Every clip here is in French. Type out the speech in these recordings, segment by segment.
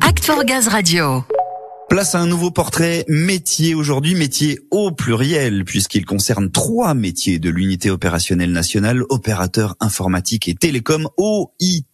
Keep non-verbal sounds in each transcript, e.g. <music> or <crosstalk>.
Act for Gaz Radio. Place à un nouveau portrait métier aujourd'hui, métier au pluriel, puisqu'il concerne trois métiers de l'unité opérationnelle nationale, opérateur informatique et télécom, OIT.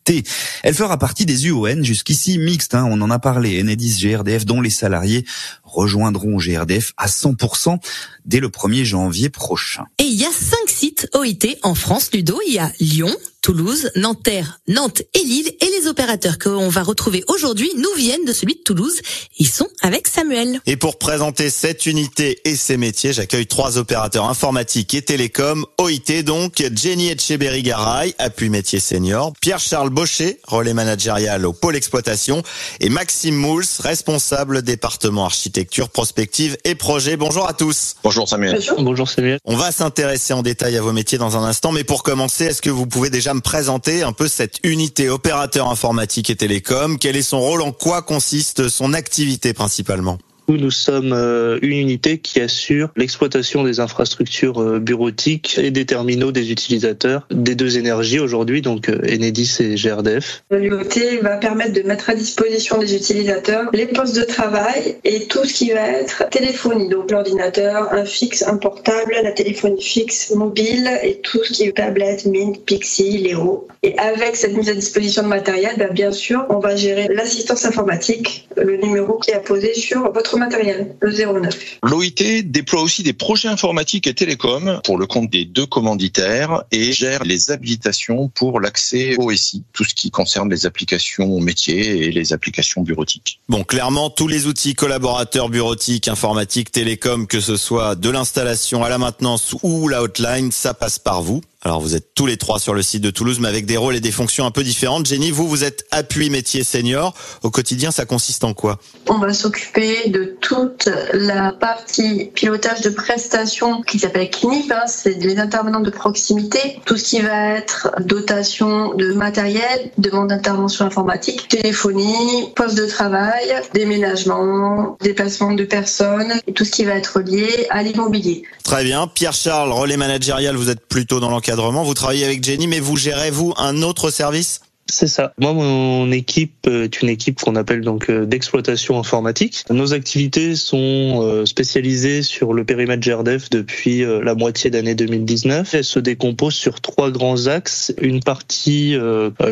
Elle fera partie des UON, jusqu'ici mixte, hein, on en a parlé, Enedis, GRDF, dont les salariés rejoindront GRDF à 100% dès le 1er janvier prochain. Et il y a cinq sites OIT en France, Ludo. Il y a Lyon, Toulouse, Nanterre, Nantes et Lille. Et les opérateurs qu'on va retrouver aujourd'hui nous viennent de celui de Toulouse. Ils sont avec Samuel. Et pour présenter cette unité et ses métiers, j'accueille trois opérateurs informatiques et télécom. OIT donc, Jenny Etcheberry-Garay, appui métier senior, Pierre-Charles Baucher, relais managérial au pôle exploitation, et Maxime Mouls, responsable département architecture, prospective et projet. Bonjour à tous. Bonjour Samuel. Bonjour Samuel. On va s'intéresser en détail à vos métiers dans un instant, mais pour commencer, est-ce que vous pouvez déjà me présenter un peu cette unité opérateur informatique et télécom? Quel est son rôle? En quoi consiste son activité principalement? Nous sommes euh, une unité qui assure l'exploitation des infrastructures euh, bureautiques et des terminaux des utilisateurs des deux énergies aujourd'hui, donc euh, Enedis et GRDF. L'UOT va permettre de mettre à disposition des utilisateurs les postes de travail et tout ce qui va être téléphonie, donc l'ordinateur, un fixe, un portable, la téléphonie fixe, mobile et tout ce qui est tablette, Mint, Pixie, Léo. Et avec cette mise à disposition de matériel, ben, bien sûr, on va gérer l'assistance informatique, le numéro qui est apposé sur votre matériel, le 09. L'OIT déploie aussi des projets informatiques et télécoms pour le compte des deux commanditaires et gère les habilitations pour l'accès au SI, tout ce qui concerne les applications métiers et les applications bureautiques. Bon, clairement, tous les outils collaborateurs bureautiques, informatiques, télécoms, que ce soit de l'installation à la maintenance ou la hotline, ça passe par vous. Alors vous êtes tous les trois sur le site de Toulouse, mais avec des rôles et des fonctions un peu différentes. Jenny, vous, vous êtes appui métier senior. Au quotidien, ça consiste en quoi? On va s'occuper de toute la partie pilotage de prestations qui s'appelle CNIP, hein, c'est les intervenants de proximité. Tout ce qui va être dotation de matériel, demande d'intervention informatique, téléphonie, poste de travail, déménagement, déplacement de personnes, et tout ce qui va être lié à l'immobilier. Très bien. Pierre-Charles, relais managérial, vous êtes plutôt dans vous travaillez avec Jenny, mais vous gérez vous un autre service? C'est ça. Moi, mon équipe est une équipe qu'on appelle donc euh, d'exploitation informatique. Nos activités sont euh, spécialisées sur le périmètre GRDF depuis euh, la moitié d'année 2019. Elles se décomposent sur trois grands axes. Une partie,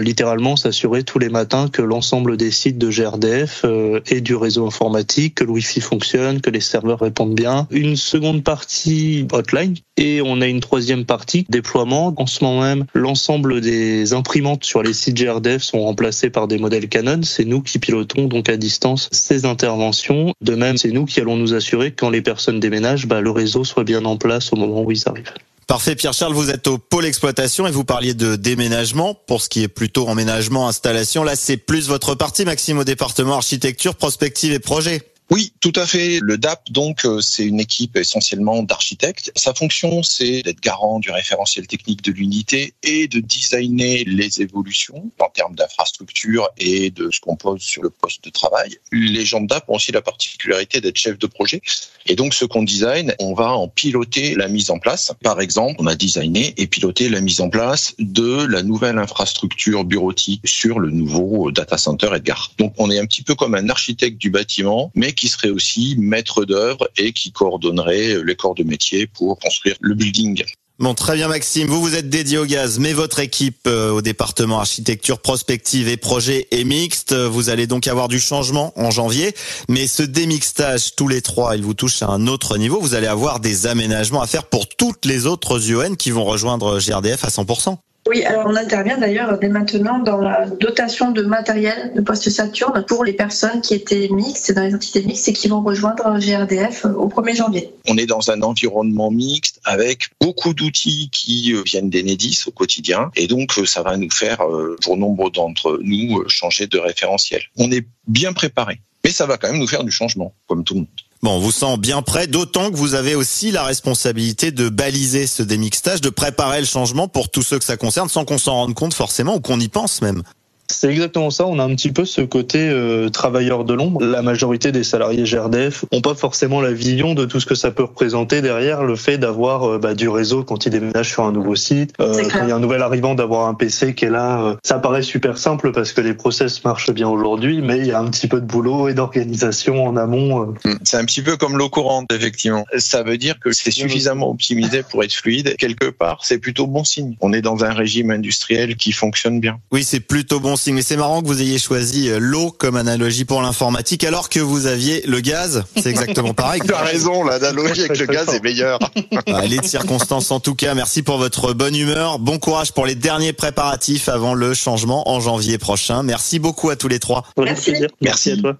littéralement, s'assurer tous les matins que l'ensemble des sites de GRDF et du réseau informatique, que le Wi-Fi fonctionne, que les serveurs répondent bien. Une seconde partie hotline et on a une troisième partie déploiement. En ce moment même, l'ensemble des imprimantes sur les sites GRDF sont remplacées par des modèles Canon. C'est nous qui pilotons donc à distance ces interventions. De même, c'est nous qui allons nous assurer que quand les personnes déménagent, bah, le réseau soit bien en place au moment où ils arrivent. Parfait, Pierre-Charles, vous êtes au pôle exploitation et vous parliez de déménagement. Pour ce qui est plutôt emménagement, installation, là c'est plus votre partie, Maxime, au département architecture, prospective et projet. Oui, tout à fait. Le DAP, donc, euh, c'est une équipe essentiellement d'architectes. Sa fonction, c'est d'être garant du référentiel technique de l'unité et de designer les évolutions en termes d'infrastructure et de ce qu'on pose sur le poste de travail. Les gens de DAP ont aussi la particularité d'être chef de projet. Et donc, ce qu'on design, on va en piloter la mise en place. Par exemple, on a designé et piloté la mise en place de la nouvelle infrastructure bureautique sur le nouveau data center Edgar. Donc, on est un petit peu comme un architecte du bâtiment, mais qui serait aussi maître d'œuvre et qui coordonnerait les corps de métier pour construire le building. Bon, très bien Maxime, vous vous êtes dédié au gaz, mais votre équipe euh, au département architecture prospective et projet est mixte. Vous allez donc avoir du changement en janvier, mais ce démixtage tous les trois, il vous touche à un autre niveau. Vous allez avoir des aménagements à faire pour toutes les autres UN qui vont rejoindre GRDF à 100%. Oui, alors on intervient d'ailleurs dès maintenant dans la dotation de matériel de poste Saturne pour les personnes qui étaient mixtes, dans les entités mixtes et qui vont rejoindre GRDF au 1er janvier. On est dans un environnement mixte avec beaucoup d'outils qui euh, viennent d'Enedis au quotidien et donc euh, ça va nous faire, euh, pour nombre d'entre nous, changer de référentiel. On est bien préparé, mais ça va quand même nous faire du changement, comme tout le monde. Bon, on vous sent bien prêt, d'autant que vous avez aussi la responsabilité de baliser ce démixtage, de préparer le changement pour tous ceux que ça concerne, sans qu'on s'en rende compte forcément ou qu'on y pense même. C'est exactement ça. On a un petit peu ce côté euh, travailleur de l'ombre. La majorité des salariés GRDF ont pas forcément la vision de tout ce que ça peut représenter derrière le fait d'avoir euh, bah, du réseau quand ils déménagent sur un nouveau site. Euh, quand il y a un nouvel arrivant, d'avoir un PC qui est là. Euh, ça paraît super simple parce que les process marchent bien aujourd'hui, mais il y a un petit peu de boulot et d'organisation en amont. Hmm. C'est un petit peu comme l'eau courante, effectivement. Ça veut dire que c'est suffisamment optimisé pour être fluide. Quelque part, c'est plutôt bon signe. On est dans un régime industriel qui fonctionne bien. Oui, c'est plutôt bon Mais c'est marrant que vous ayez choisi euh, l'eau comme analogie pour l'informatique alors que vous aviez le gaz. C'est exactement pareil. <laughs> tu as raison, l'analogie avec le gaz est meilleure. <laughs> Allez de circonstances en tout cas. Merci pour votre bonne humeur. Bon courage pour les derniers préparatifs avant le changement en janvier prochain. Merci beaucoup à tous les trois. Merci. Merci à toi.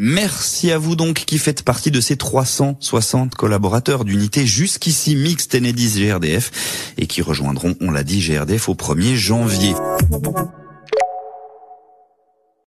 Merci à vous donc qui faites partie de ces 360 collaborateurs d'unité jusqu'ici mixte Enedis GRDF et qui rejoindront, on l'a dit, GRDF au 1er janvier.